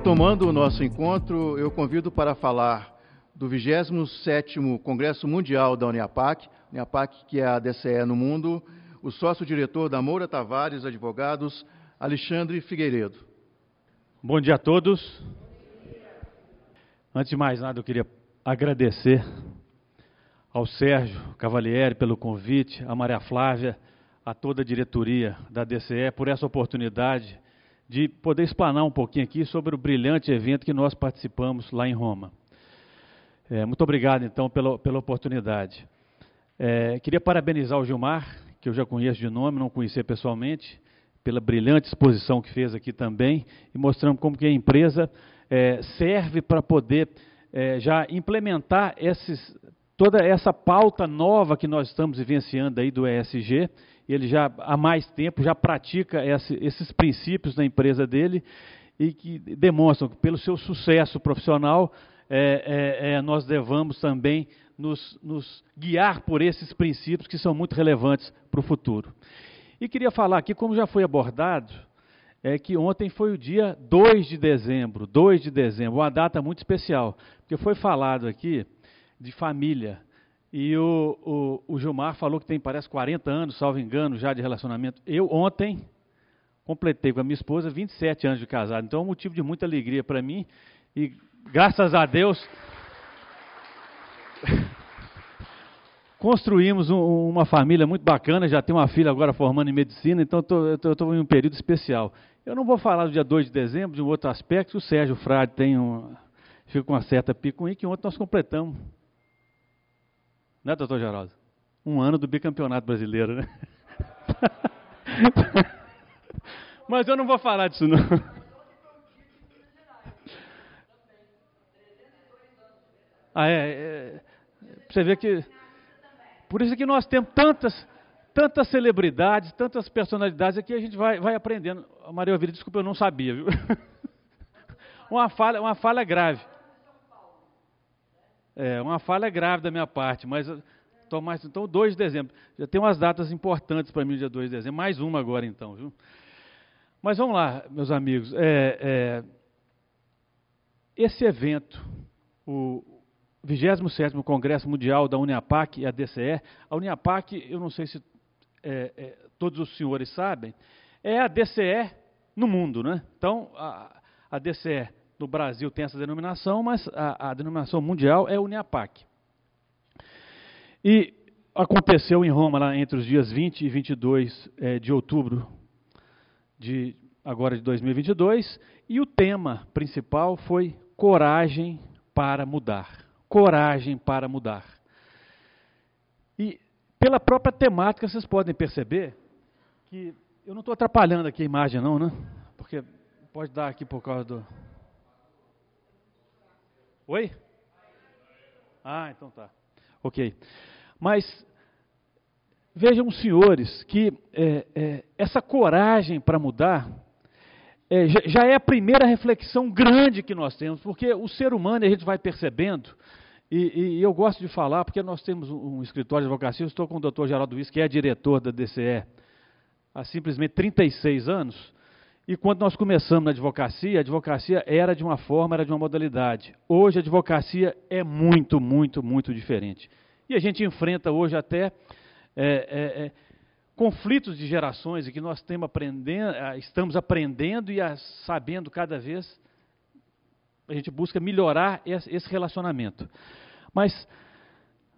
Retomando o nosso encontro, eu convido para falar do 27º Congresso Mundial da Uniapac, Uniapac que é a DCE no mundo, o sócio-diretor da Moura Tavares Advogados, Alexandre Figueiredo. Bom dia a todos. Antes de mais nada, eu queria agradecer ao Sérgio Cavalieri pelo convite, a Maria Flávia, a toda a diretoria da DCE por essa oportunidade de poder explanar um pouquinho aqui sobre o brilhante evento que nós participamos lá em Roma. É, muito obrigado, então, pela, pela oportunidade. É, queria parabenizar o Gilmar, que eu já conheço de nome, não conhecia pessoalmente, pela brilhante exposição que fez aqui também, e mostrando como que a empresa é, serve para poder é, já implementar esses, toda essa pauta nova que nós estamos vivenciando aí do ESG, ele já há mais tempo já pratica esse, esses princípios na empresa dele e que demonstram que pelo seu sucesso profissional é, é, é, nós devamos também nos, nos, guiar por esses princípios que são muito relevantes para o futuro. E queria falar aqui, como já foi abordado, é que ontem foi o dia 2 de dezembro, 2 de dezembro, uma data muito especial, porque foi falado aqui de família, e o, o, o, Gilmar falou que tem, parece, 40 anos, salvo engano, já de relacionamento. Eu, ontem, completei com a minha esposa 27 anos de casado. Então é um motivo de muita alegria para mim. E graças a Deus, construímos um, uma família muito bacana. Já tenho uma filha agora formando em medicina, então estou em um período especial. Eu não vou falar do dia 2 de dezembro, de um outro aspecto. O Sérgio Frade tem um, fica com uma certa picuinha, que ontem nós completamos né, doutor Geraldo? Um ano do bicampeonato brasileiro, né? Mas eu não vou falar disso, não. Ah, é, é, você vê que. Por isso que nós temos tantas, tantas celebridades, tantas personalidades aqui, a gente vai, vai aprendendo. Maria Ovília, desculpa, eu não sabia, viu? uma, falha, uma falha grave. É, uma falha grave da minha parte, mas tô mais, então 2 de dezembro. Já tem umas datas importantes para mim, dia 2 de dezembro. Mais uma agora então, viu? Mas vamos lá, meus amigos. É, é, esse evento, o 27 Congresso Mundial da Uniapac e a DCE, a Uniapac, eu não sei se é, é, todos os senhores sabem, é a DCE no mundo, né? Então, a, a DCE no Brasil tem essa denominação, mas a, a denominação mundial é Uniapac. E aconteceu em Roma lá entre os dias 20 e 22 é, de outubro de agora de 2022, e o tema principal foi coragem para mudar. Coragem para mudar. E pela própria temática vocês podem perceber que eu não estou atrapalhando aqui a imagem não, né? Porque pode dar aqui por causa do Oi? Ah, então tá. Ok. Mas vejam, senhores, que é, é, essa coragem para mudar é, já, é a primeira reflexão grande que nós temos, porque o ser humano, a gente vai percebendo, e, e eu gosto de falar, porque nós temos um, um escritório de advocacia, eu estou com o doutor Geraldo Luiz, que é diretor da DCE há simplesmente 36 anos, e quando nós começamos na advocacia, a advocacia era de uma forma, era de uma modalidade. Hoje a advocacia é muito, muito, muito diferente. E a gente enfrenta hoje até é, é, é, conflitos de gerações e que nós aprendendo, estamos aprendendo e sabendo cada vez, a gente busca melhorar esse relacionamento. Mas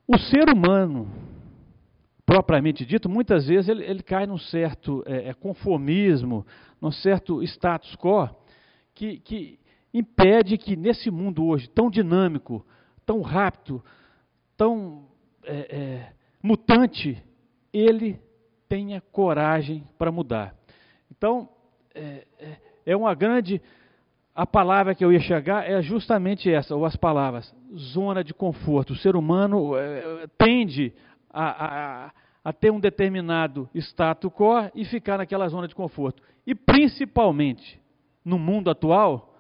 o ser humano, propriamente dito, muitas vezes ele, ele cai num certo é, é, conformismo, num certo status quo, que, que impede que nesse mundo hoje tão dinâmico, tão rápido, tão é, é, mutante, ele tenha coragem para mudar. Então, é, é, é uma grande. A palavra que eu ia chegar é justamente essa, ou as palavras, zona de conforto. O ser humano é, tende a, a, a ter um determinado status quo e ficar naquela zona de conforto. E principalmente no mundo atual,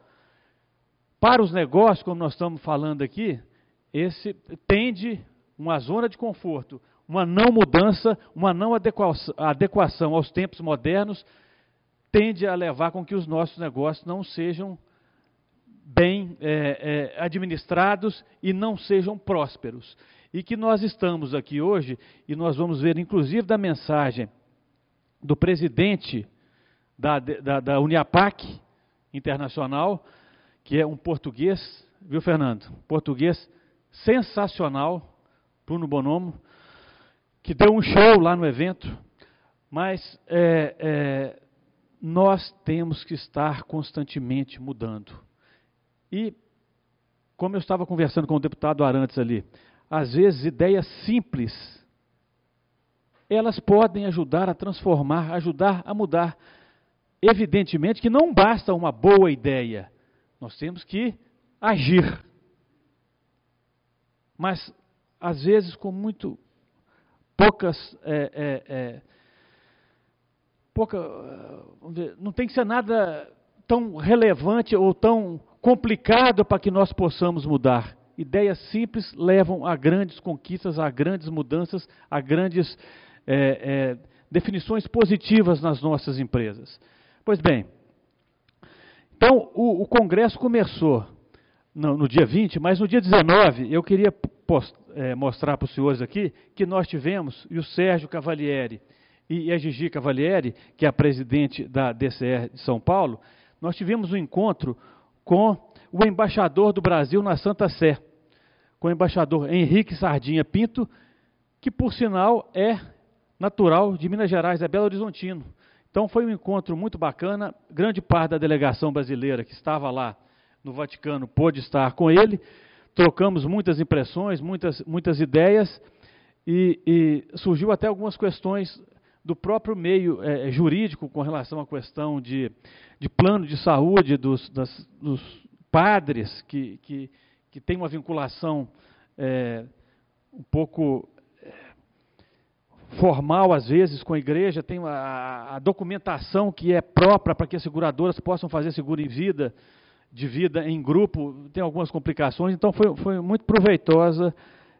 para os negócios, como nós estamos falando aqui, esse tende uma zona de conforto, uma não mudança, uma não adequação aos tempos modernos, tende a levar com que os nossos negócios não sejam bem é, é, administrados e não sejam prósperos. E que nós estamos aqui hoje, e nós vamos ver, inclusive, da mensagem do presidente da, da, da Uniapac Internacional, que é um português, viu, Fernando? Português sensacional, Bruno Bonomo, que deu um show lá no evento, mas é, é, nós temos que estar constantemente mudando. E, como eu estava conversando com o deputado Arantes ali, às vezes ideias simples, elas podem ajudar a transformar, ajudar a mudar. Evidentemente que não basta uma boa ideia, nós temos que agir. Mas, às vezes, com muito poucas. É, é, é, pouca, não tem que ser nada tão relevante ou tão complicado para que nós possamos mudar. Ideias simples levam a grandes conquistas, a grandes mudanças, a grandes é, é, definições positivas nas nossas empresas. Pois bem, então o, o Congresso começou no, no, dia 20, mas no dia 19 eu queria post, é, mostrar para os senhores aqui que nós tivemos, e o Sérgio Cavalieri e, a Gigi Cavalieri, que é a presidente da DCR de São Paulo, nós tivemos um encontro com o embaixador do Brasil na Santa Sé, com o embaixador Henrique Sardinha Pinto, que por sinal é natural de Minas Gerais, é Belo Horizontino. Então foi um encontro muito bacana, grande parte da delegação brasileira que estava lá no Vaticano pôde estar com ele, trocamos muitas impressões, muitas, muitas ideias, e, e surgiu até algumas questões do próprio meio é, jurídico com relação à questão de, de plano de saúde dos, das, dos padres que, que, que têm uma vinculação é, um pouco é, formal, às vezes, com a igreja, tem a, a documentação que é própria para que as seguradoras possam fazer seguro em vida, de vida em grupo, tem algumas complicações, então foi, foi muito proveitosa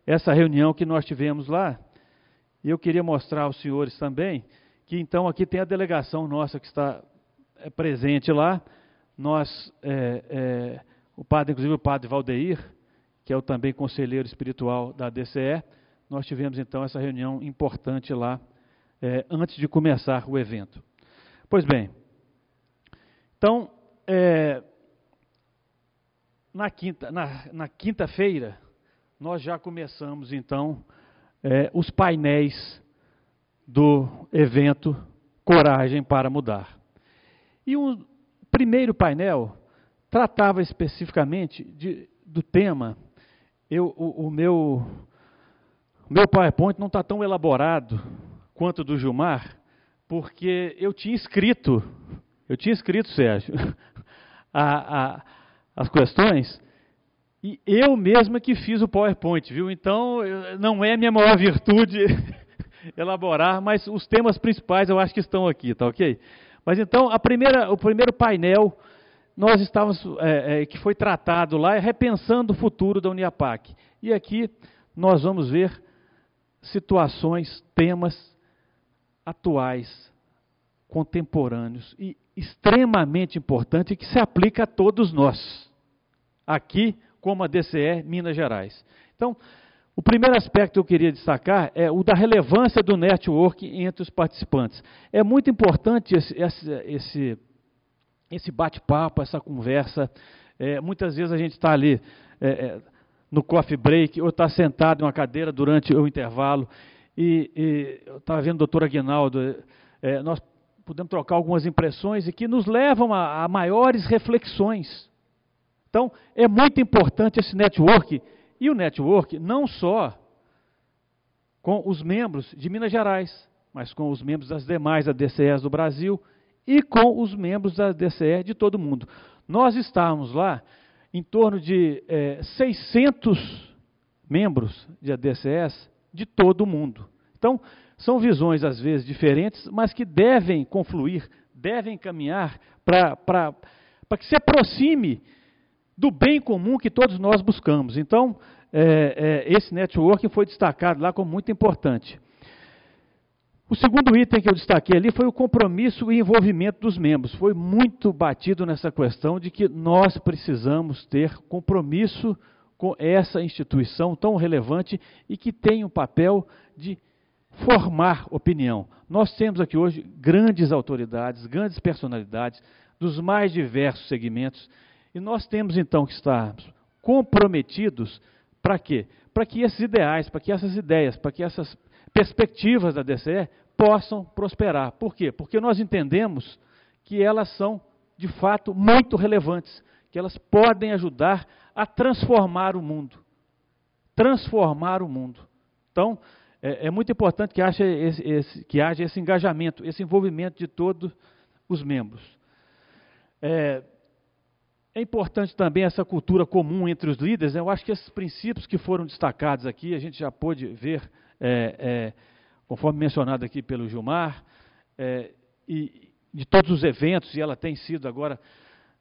essa reunião que nós tivemos lá. E eu queria mostrar aos senhores também que então aqui tem a delegação nossa que está é, presente lá. Nós, é, é, o padre, inclusive o padre Valdeir, que é o também conselheiro espiritual da DCE, nós tivemos então essa reunião importante lá é, antes de começar o evento. Pois bem, então é, na quinta na, na quinta-feira nós já começamos então é, os painéis do evento Coragem para Mudar. E o primeiro painel tratava especificamente de, do tema. Eu, o, o, meu, o meu PowerPoint não está tão elaborado quanto do Gilmar, porque eu tinha escrito, eu tinha escrito, Sérgio, a, a, as questões, e eu mesma que fiz o PowerPoint, viu? Então, não é minha maior virtude elaborar, mas os temas principais eu acho que estão aqui, tá ok? Mas então, a primeira, o primeiro painel nós estávamos, é, é, que foi tratado lá, é repensando o futuro da Uniapac. E aqui nós vamos ver situações, temas atuais, contemporâneos e extremamente importante que se aplica a todos nós. Aqui como a DCE Minas Gerais. Então, o primeiro aspecto que eu queria destacar é o da relevância do network entre os participantes. É muito importante esse, esse, esse bate-papo, essa conversa. É, muitas vezes a gente está ali é, é, no coffee break ou está sentado em uma cadeira durante o intervalo. E, e eu estava vendo o doutor Aguinaldo, é, nós podemos trocar algumas impressões e que nos levam a, a maiores reflexões. Então, é muito importante esse network, e o network não só com os membros de Minas Gerais, mas com os membros das demais ADCEs do Brasil e com os membros da DCE de todo o mundo. Nós estávamos lá em torno de é, 600 membros de ADCEs de todo o mundo. Então, são visões às vezes diferentes, mas que devem confluir, devem caminhar para que se aproxime do bem comum que todos nós buscamos. Então, é, é, esse networking foi destacado lá como muito importante. O segundo item que eu destaquei ali foi o compromisso e envolvimento dos membros. Foi muito batido nessa questão de que nós precisamos ter compromisso com essa instituição tão relevante e que tem um papel de formar opinião. Nós temos aqui hoje grandes autoridades, grandes personalidades dos mais diversos segmentos e nós temos então que estar comprometidos para quê? Para que esses ideais, para que essas ideias, para que essas perspectivas da DCE possam prosperar. Por quê? Porque nós entendemos que elas são, de fato, muito relevantes, que elas podem ajudar a transformar o mundo. Transformar o mundo. Então, é, é muito importante que haja, esse, esse, que haja esse engajamento, esse envolvimento de todos os membros. É, é importante também essa cultura comum entre os líderes. Né? Eu acho que esses princípios que foram destacados aqui, a gente já pôde ver é, é, conforme mencionado aqui pelo Gilmar, é, e de todos os eventos, e ela tem sido agora,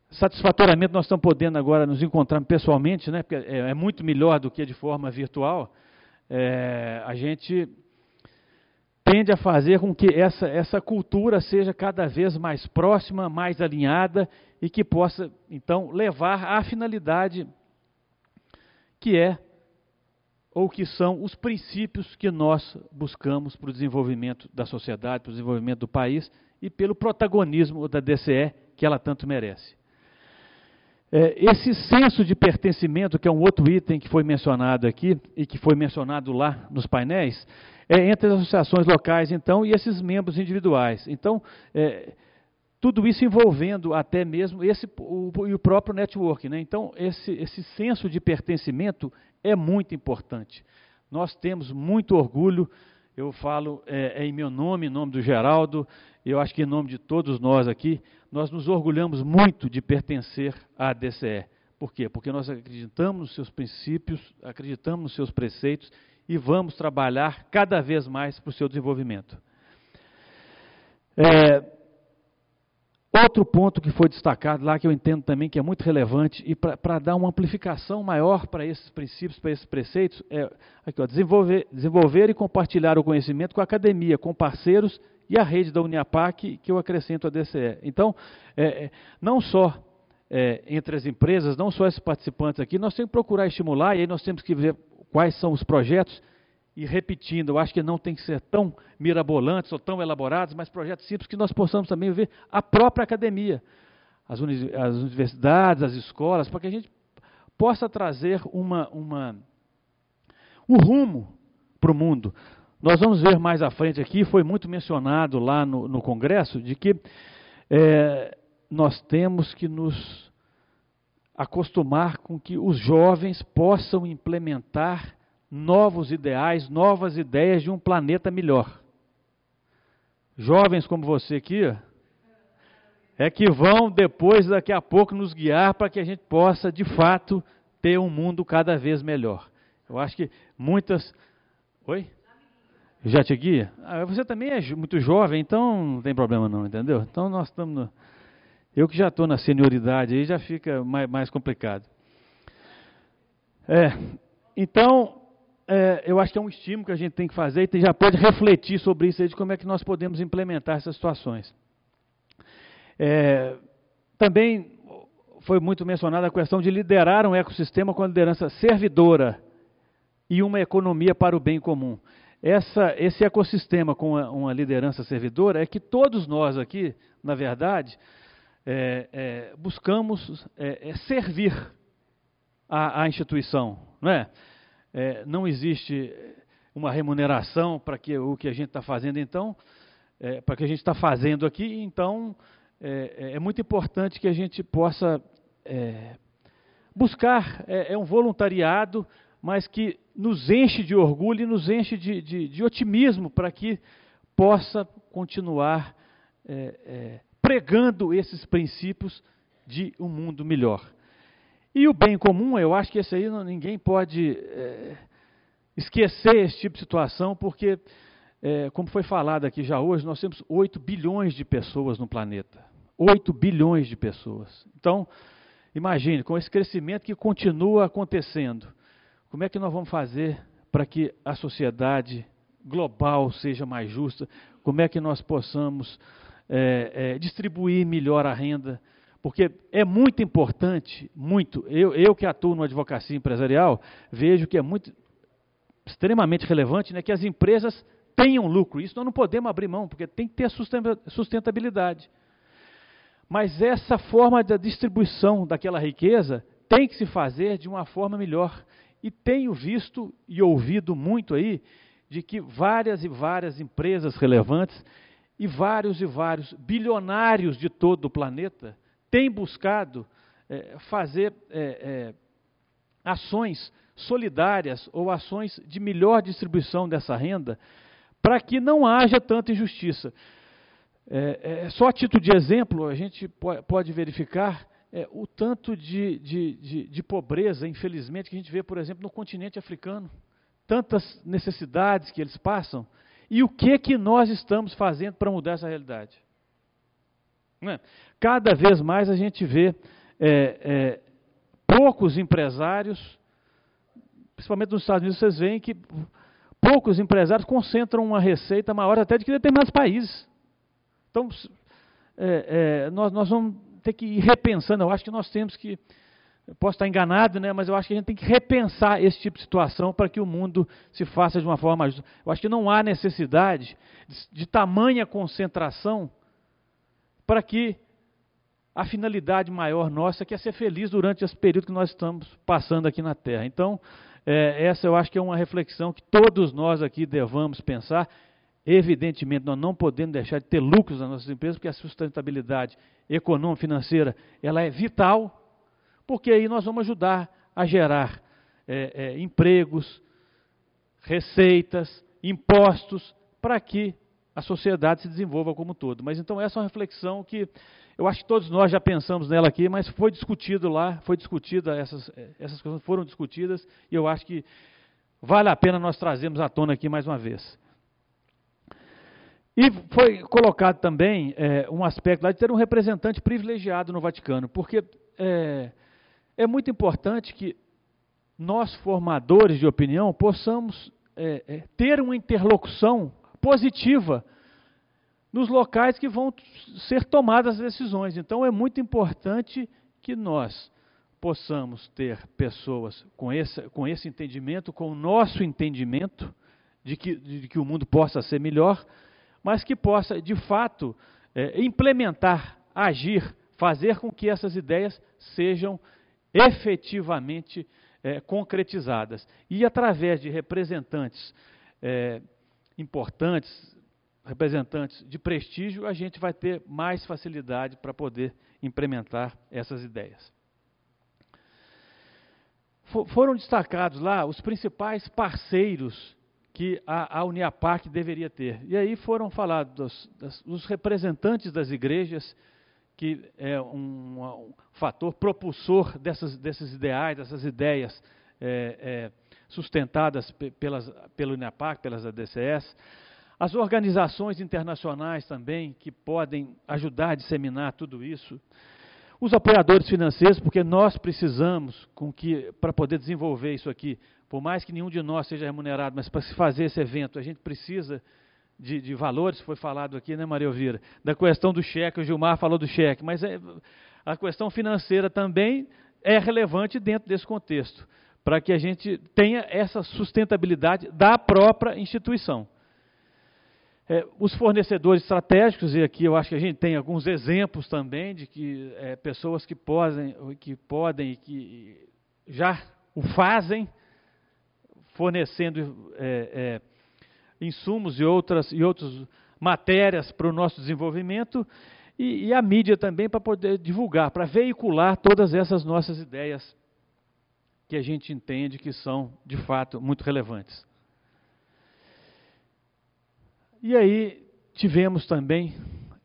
satisfatoriamente nós estamos podendo agora nos encontrar pessoalmente, né, porque é, é muito melhor do que de forma virtual, é, a gente tende a fazer com que essa, essa cultura seja cada vez mais próxima, mais alinhada e que possa, então, levar à finalidade que é ou que são os princípios que nós buscamos para o desenvolvimento da sociedade, para o desenvolvimento do país e pelo protagonismo da DCE que ela tanto merece. É, esse senso de pertencimento, que é um outro item que foi mencionado aqui e que foi mencionado lá nos painéis, é entre as associações locais, então, e esses membros individuais. Então, é, tudo isso envolvendo até mesmo esse o, o próprio network. Né? Então, esse, esse senso de pertencimento é muito importante. Nós temos muito orgulho, eu falo é, é, em meu nome, em nome do Geraldo, eu acho que em nome de todos nós aqui, nós nos orgulhamos muito de pertencer à DCE. Por quê? Porque nós acreditamos nos seus princípios, acreditamos nos seus preceitos e vamos trabalhar cada vez mais para o seu desenvolvimento. É, Outro ponto que foi destacado lá, que eu entendo também que é muito relevante, e para dar uma amplificação maior para esses princípios, para esses preceitos, é aqui, ó, desenvolver, desenvolver e compartilhar o conhecimento com a academia, com parceiros e a rede da Uniapac, que eu acrescento a DCE. Então, é, é, não só é, entre as empresas, não só esses participantes aqui, nós temos que procurar estimular, e aí nós temos que ver quais são os projetos e repetindo, eu acho que não tem que ser tão mirabolantes ou tão elaborados, mas projetos simples que nós possamos também ver a própria academia, as, uni as universidades, as escolas, para que a gente possa trazer uma, uma um rumo para o mundo. Nós vamos ver mais à frente aqui, foi muito mencionado lá no, no Congresso, de que é, nós temos que nos acostumar com que os jovens possam implementar novos ideais, novas ideias de um planeta melhor. Jovens como você aqui, é que vão depois, daqui a pouco, nos guiar para que a gente possa, de fato, ter um mundo cada vez melhor. Eu acho que muitas. Oi? Já te guia? Ah, você também é muito jovem, então não tem problema não, entendeu? Então nós estamos. No... Eu que já estou na senioridade aí já fica mais, mais complicado. É, então, é, eu acho que é um estímulo que a gente tem que fazer e já pode refletir sobre isso aí, de como é que nós podemos implementar essas situações. É, também foi muito mencionada a questão de liderar um ecossistema com a liderança servidora e uma economia para o bem comum. Essa, esse ecossistema com uma, uma liderança servidora é que todos nós aqui, na verdade, é, é, buscamos é, é servir a, a instituição, não é? É, não existe uma remuneração para que o que a gente está fazendo, então, é, para que a gente está fazendo aqui, então é, é, é, muito importante que a gente possa é, buscar, é, é, um voluntariado, mas que nos enche de orgulho e nos enche de, de, de otimismo para que possa continuar pregando esses princípios de um mundo melhor. E o bem comum, eu acho que esse aí ninguém pode é, esquecer esse tipo de situação, porque, é, como foi falado aqui já hoje, nós temos 8 bilhões de pessoas no planeta. 8 bilhões de pessoas. Então, imagine, com esse crescimento que continua acontecendo, como é que nós vamos fazer para que a sociedade global seja mais justa, como é que nós possamos é, é, distribuir melhor a renda, porque é muito importante, muito, eu, eu que atuo no advocacia empresarial, vejo que é muito, extremamente relevante né, que as empresas tenham lucro, isso nós não podemos abrir mão, porque tem que ter sustentabilidade. Mas essa forma da distribuição daquela riqueza tem que se fazer de uma forma melhor. E tenho visto e ouvido muito aí de que várias e várias empresas relevantes e vários e vários bilionários de todo o planeta têm buscado é, fazer é, é, ações solidárias ou ações de melhor distribuição dessa renda para que não haja tanta injustiça. É, é, só a título de exemplo, a gente pode verificar é, o tanto de, de, de, de, pobreza, infelizmente, que a gente vê, por exemplo, no continente africano. Tantas necessidades que eles passam. E o que, que nós estamos fazendo para mudar essa realidade? É? Cada vez mais a gente vê é, é, poucos empresários, principalmente nos Estados Unidos, vocês veem que poucos empresários concentram uma receita maior até de que determinados países. Então, é, é, nós, nós vamos ter que ir repensando. Eu acho que nós temos que. Posso estar enganado, né, mas eu acho que a gente tem que repensar esse tipo de situação para que o mundo se faça de uma forma justa. Eu acho que não há necessidade de, de tamanha concentração para que a finalidade maior nossa que é ser feliz durante esse período que nós estamos passando aqui na Terra. Então, é, essa eu acho que é uma reflexão que todos nós aqui devamos pensar Evidentemente, nós não podemos deixar de ter lucros nas nossas empresas, porque a sustentabilidade econômica, financeira, ela é vital, porque aí nós vamos ajudar a gerar é, é, empregos, receitas, impostos, para que a sociedade se desenvolva como um todo. Mas então essa é uma reflexão que eu acho que todos nós já pensamos nela aqui, mas foi discutido lá, foi discutida, essas, essas coisas foram discutidas, e eu acho que vale a pena nós trazermos à tona aqui mais uma vez. E foi colocado também é, um aspecto lá de ter um representante privilegiado no Vaticano, porque é, é muito importante que nós, formadores de opinião, possamos é ter uma interlocução positiva nos locais que vão ser tomadas as decisões. Então, é muito importante que nós possamos ter pessoas com esse, com esse entendimento, com o nosso entendimento de que, de que o mundo possa ser melhor mas que possa, de fato, é, implementar, agir, fazer com que essas ideias sejam efetivamente é, concretizadas. E através de representantes é, importantes, representantes de prestígio, a gente vai ter mais facilidade para poder implementar essas ideias. foram destacados lá os principais parceiros que a, a Uniapac deveria ter. E aí foram falados dos representantes das igrejas, que é um, um fator propulsor dessas, desses ideais, dessas ideias é, é, sustentadas pelas, pela Uniapac, pelas ADCS. As organizações internacionais também, que podem ajudar a disseminar tudo isso. Os apoiadores financeiros, porque nós precisamos, com que para poder desenvolver isso aqui, por mais que nenhum de nós seja remunerado, mas para se fazer esse evento, a gente precisa de, de, valores, foi falado aqui, né, Maria Elvira? Da questão do cheque, o Gilmar falou do cheque, mas é, a questão financeira também é relevante dentro desse contexto, para que a gente tenha essa sustentabilidade da própria instituição. É, os fornecedores estratégicos, e aqui eu acho que a gente tem alguns exemplos também de que é, pessoas que podem, que podem e que já o fazem, fornecendo é, é, insumos e outras e outras matérias para o nosso desenvolvimento e, e a mídia também para poder divulgar, para veicular todas essas nossas ideias que a gente entende que são de fato muito relevantes. E aí tivemos também,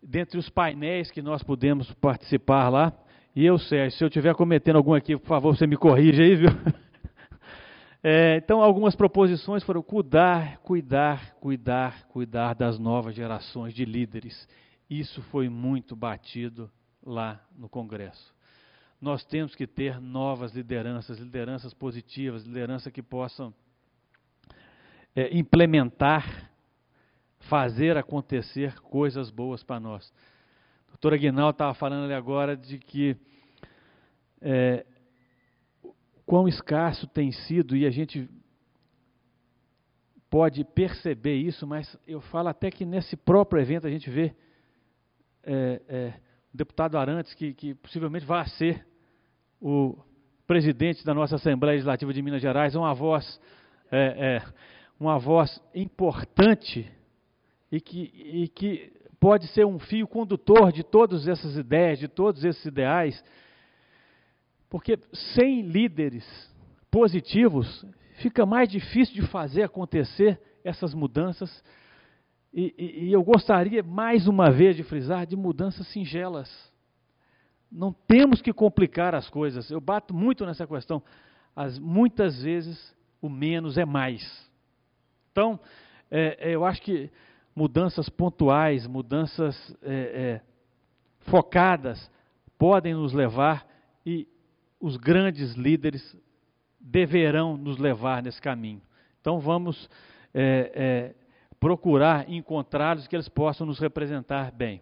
dentre os painéis que nós pudemos participar lá, e eu, Sérgio, se eu estiver cometendo algum aqui, por favor, você me corrija aí, viu? É, então, algumas proposições foram cuidar, cuidar, cuidar, cuidar das novas gerações de líderes. Isso foi muito batido lá no Congresso. Nós temos que ter novas lideranças, lideranças positivas, lideranças que possam é, implementar fazer acontecer coisas boas para nós. A doutora Guinal estava falando ali agora de que é, quão escasso tem sido, e a gente pode perceber isso, mas eu falo até que nesse próprio evento a gente vê é, é, o deputado Arantes, que, que possivelmente vai ser o presidente da nossa Assembleia Legislativa de Minas Gerais, uma voz, é, é, uma voz importante e que, e que pode ser um fio condutor de todas essas ideias, de todos esses ideais, porque sem líderes positivos fica mais difícil de fazer acontecer essas mudanças. E, e, e eu gostaria mais uma vez de frisar de mudanças singelas não temos que complicar as coisas. Eu bato muito nessa questão. As, muitas vezes o menos é mais. Então, é, é, eu acho que mudanças pontuais, mudanças é, é, focadas, podem nos levar e os grandes líderes deverão nos levar nesse caminho. Então, vamos é, é, procurar encontrá-los que eles possam nos representar bem.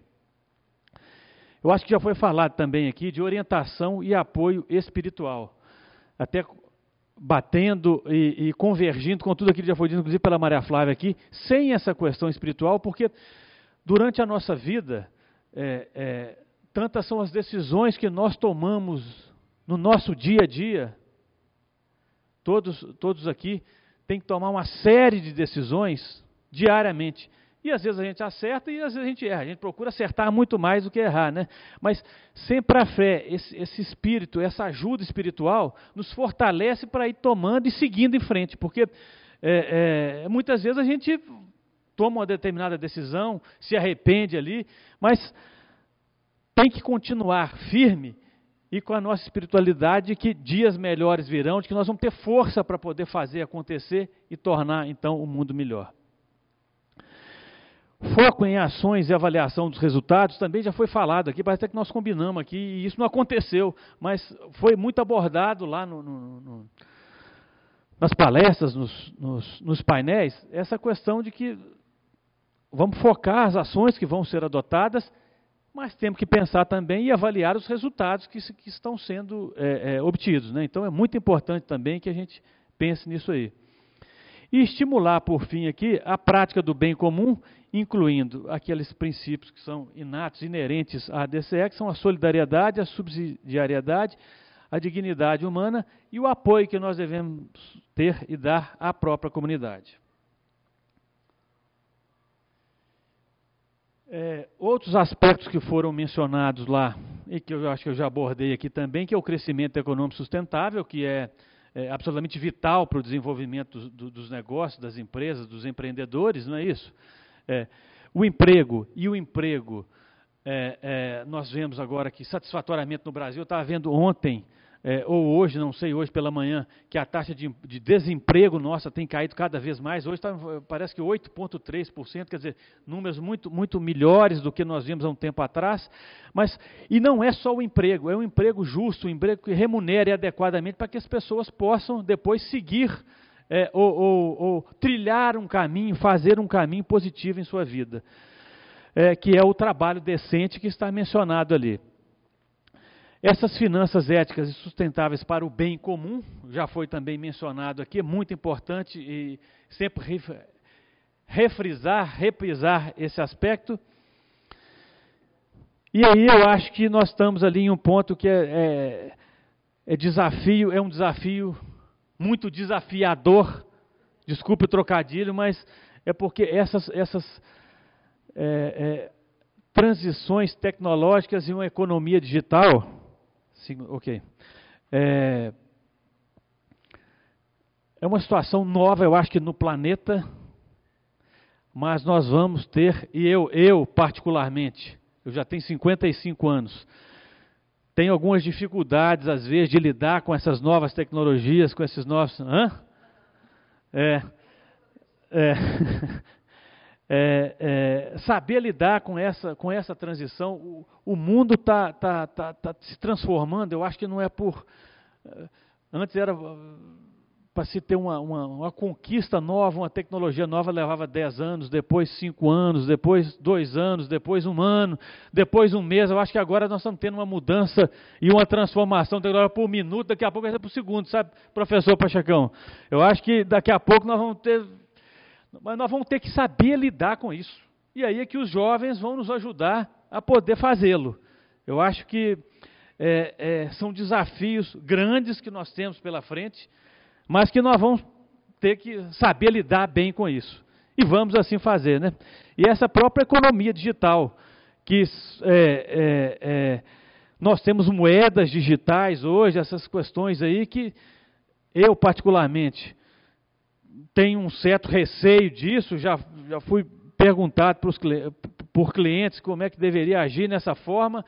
Eu acho que já foi falado também aqui de orientação e apoio espiritual. Até batendo e, e, convergindo com tudo aquilo que já foi dito, inclusive pela Maria Flávia aqui, sem essa questão espiritual, porque durante a nossa vida, é, é, tantas são as decisões que nós tomamos no nosso dia a dia. Todos, todos aqui têm que tomar uma série de decisões diariamente. E às vezes a gente acerta e às vezes a gente erra. A gente procura acertar muito mais do que errar, né? Mas sempre a fé, esse, esse espírito, essa ajuda espiritual, nos fortalece para ir tomando e seguindo em frente. Porque é, é, muitas vezes a gente toma uma determinada decisão, se arrepende ali, mas tem que continuar firme e com a nossa espiritualidade que dias melhores virão, de que nós vamos ter força para poder fazer acontecer e tornar então o mundo melhor. Foco em ações e avaliação dos resultados também já foi falado aqui, parece que nós combinamos aqui, e isso não aconteceu, mas foi muito abordado lá no, no, no, nas palestras, nos, nos, nos painéis, essa questão de que vamos focar as ações que vão ser adotadas, mas temos que pensar também e avaliar os resultados que, que estão sendo é, é, obtidos. Né? Então é muito importante também que a gente pense nisso aí. E estimular, por fim, aqui, a prática do bem comum incluindo aqueles princípios que são inatos, inerentes à DCE, que são a solidariedade, a subsidiariedade, a dignidade humana e o apoio que nós devemos ter e dar à própria comunidade. É, outros aspectos que foram mencionados lá, e que eu acho que eu já abordei aqui também, que é o crescimento econômico sustentável, que é, é absolutamente vital para o desenvolvimento do, dos negócios, das empresas, dos empreendedores, não é isso? É, o emprego e o emprego, é, é, nós vemos agora que satisfatoriamente no Brasil, eu estava vendo ontem, é, ou hoje, não sei, hoje pela manhã, que a taxa de, de desemprego nossa tem caído cada vez mais. Hoje tá, parece que 8,3%, quer dizer, números muito, muito melhores do que nós vimos há um tempo atrás. Mas, e não é só o emprego, é um emprego justo, um emprego que remunere adequadamente para que as pessoas possam depois seguir é, ou, ou, ou, trilhar um caminho, fazer um caminho positivo em sua vida, é, que é o trabalho decente que está mencionado ali. Essas finanças éticas e sustentáveis para o bem comum, já foi também mencionado aqui, é muito importante e sempre refrisar, reprisar esse aspecto. E aí eu acho que nós estamos ali em um ponto que é, é, é desafio, é um desafio muito desafiador, desculpe o trocadilho, mas é porque essas, essas é, é, transições tecnológicas e uma economia digital, ok, é, é uma situação nova, eu acho que no planeta, mas nós vamos ter, e eu, eu particularmente, eu já tenho 55 anos, tem algumas dificuldades, às vezes, de lidar com essas novas tecnologias, com esses novos. Hã? É, é, é, é, saber lidar com essa, com essa transição. O, o mundo está tá, tá, tá se transformando, eu acho que não é por. Eh, antes era para se ter uma, uma, uma, conquista nova, uma tecnologia nova, levava 10 anos, depois 5 anos, depois 2 anos, depois um ano, depois um mês. Eu acho que agora nós estamos tendo uma mudança e uma transformação tecnológica por minuto, daqui a pouco vai ser por segundo, sabe, professor Pachacão? Eu acho que daqui a pouco nós vamos ter. Mas nós vamos ter que saber lidar com isso. E aí é que os jovens vão nos ajudar a poder fazê-lo. Eu acho que é, é, são desafios grandes que nós temos pela frente mas que nós vamos ter que saber lidar bem com isso. E vamos assim fazer, né? E essa própria economia digital, que é, é, é, nós temos moedas digitais hoje, essas questões aí que eu particularmente tenho um certo receio disso, já, já fui perguntado pros, por clientes como é que deveria agir nessa forma,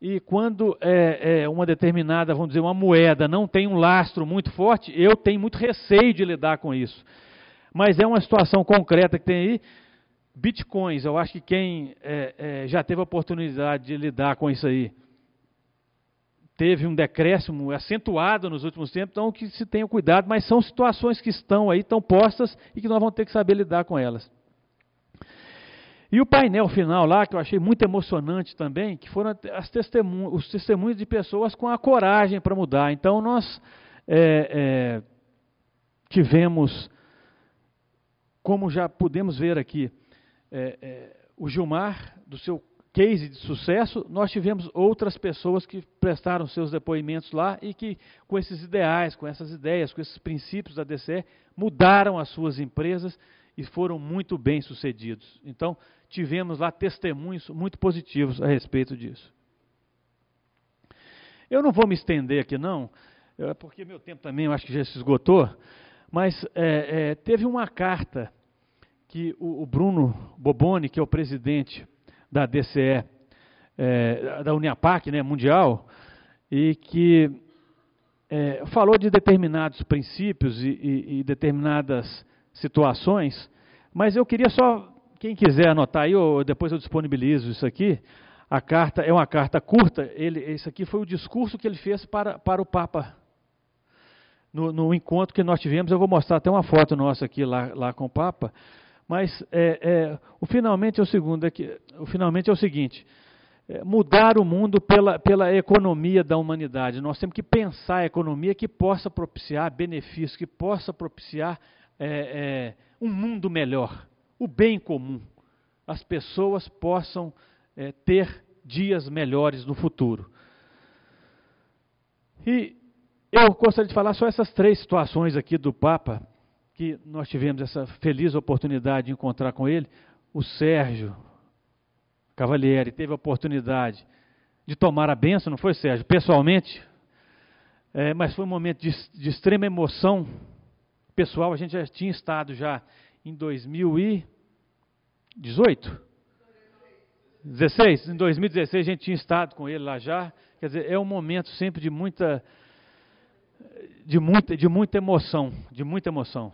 e quando é, é, uma determinada, vamos dizer, uma moeda não tem um lastro muito forte, eu tenho muito receio de lidar com isso. Mas é uma situação concreta que tem aí. Bitcoins, eu acho que quem é, é já teve a oportunidade de lidar com isso aí, teve um decréscimo acentuado nos últimos tempos, então que se tenha cuidado, mas são situações que estão aí, estão postas e que nós vamos ter que saber lidar com elas. E o painel final lá, que eu achei muito emocionante também, que foram testemunho, os testemunhos de pessoas com a coragem para mudar. Então, nós é, é, tivemos, como já pudemos ver aqui, é, é, o Gilmar, do seu case de sucesso, nós tivemos outras pessoas que prestaram seus depoimentos lá e que, com esses ideais, com essas ideias, com esses princípios da DCE, mudaram as suas empresas e foram muito bem sucedidos. Então, tivemos lá testemunhos muito positivos a respeito disso. Eu não vou me estender aqui, não, é porque meu tempo também eu acho que já se esgotou, mas é, é, teve uma carta que o, o, Bruno Boboni, que é o presidente da DCE, é, da Uniapac né, mundial, e que é, falou de determinados princípios e, e, e determinadas situações, mas eu queria só, quem quiser anotar aí, ou depois eu disponibilizo isso aqui, a carta é uma carta curta, ele, esse aqui foi o discurso que ele fez para, para o Papa. No, no encontro que nós tivemos, eu vou mostrar até uma foto nossa aqui lá, lá com o Papa, mas é, é, o finalmente é o segundo aqui, o finalmente é o seguinte, é, mudar o mundo pela, pela economia da humanidade. Nós temos que pensar a economia que possa propiciar benefícios, que possa propiciar é, é, um mundo melhor, o bem comum, as pessoas possam é, ter dias melhores no futuro. E eu gostaria de falar só essas três situações aqui do Papa, que nós tivemos essa feliz oportunidade de encontrar com ele. O Sérgio Cavalieri teve a oportunidade de tomar a benção, não foi, Sérgio? Pessoalmente. É, mas foi um momento de, de extrema emoção pessoal, a gente já tinha estado já em 2018? 16? Em 2016 a gente tinha estado com ele lá já. Quer dizer, é um momento sempre de muita, de muita, de muita emoção, de muita emoção.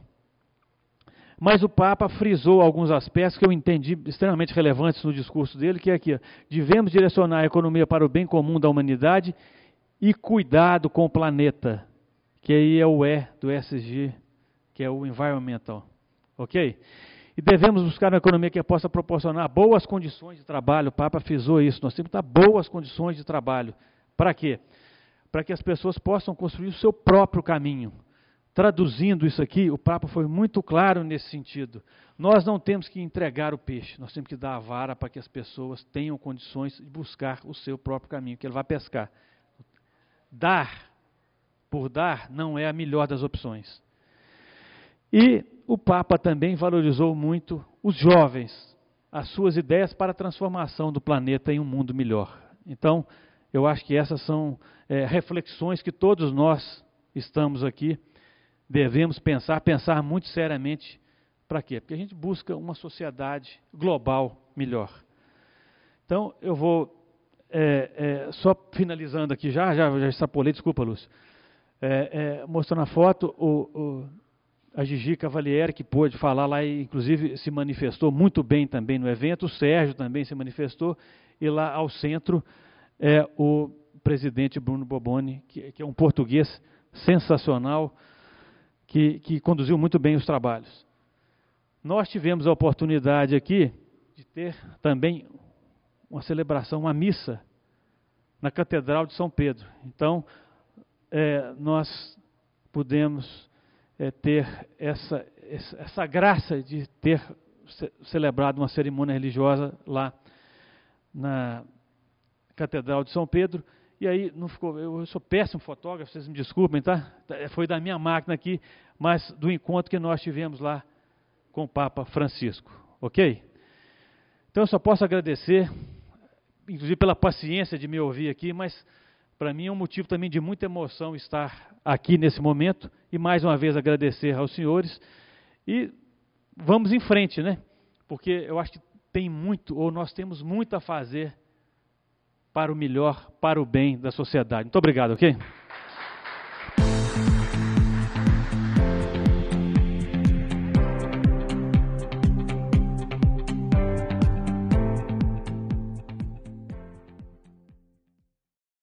Mas o Papa frisou alguns aspectos que eu entendi extremamente relevantes no discurso dele, que é aqui, devemos direcionar a economia para o bem comum da humanidade e cuidado com o planeta, que aí é o E do SG que é o environmental. Ok? E devemos buscar uma economia que possa proporcionar boas condições de trabalho. O Papa frisou isso. Nós temos que dar boas condições de trabalho. Para quê? Para que as pessoas possam construir o seu próprio caminho. Traduzindo isso aqui, o Papa foi muito claro nesse sentido. Nós não temos que entregar o peixe, nós temos que dar a vara para que as pessoas tenham condições de buscar o seu próprio caminho, que ele vai pescar. Dar por dar não é a melhor das opções. E o Papa também valorizou muito os jovens, as suas ideias para a transformação do planeta em um mundo melhor. Então, eu acho que essas são é, reflexões que todos nós estamos aqui devemos pensar, pensar muito seriamente. Para quê? Porque a gente busca uma sociedade global melhor. Então, eu vou, é, é, só finalizando aqui já, já, já extrapolei, desculpa, Lúcio, é, é, mostrando a foto, o, o a Gigi Cavalieri, que pôde falar lá e inclusive se manifestou muito bem também no evento, o Sérgio também se manifestou, e lá ao centro é o presidente Bruno Boboni, que, que é um português sensacional, que, que conduziu muito bem os trabalhos. Nós tivemos a oportunidade aqui de ter também uma celebração, uma missa na Catedral de São Pedro. Então, é, nós pudemos é, ter essa, essa graça de ter celebrado uma cerimônia religiosa lá na Catedral de São Pedro. E aí, não ficou, eu sou péssimo fotógrafo, vocês me desculpem, tá? Foi da minha máquina aqui, mas do encontro que nós tivemos lá com o Papa Francisco, ok? Então eu só posso agradecer, inclusive pela paciência de me ouvir aqui, mas para mim é um motivo também de muita emoção estar aqui nesse momento e mais uma vez agradecer aos senhores e vamos em frente, né? Porque eu acho que tem muito, ou nós temos muito a fazer para o melhor, para o bem da sociedade. Muito obrigado, ok?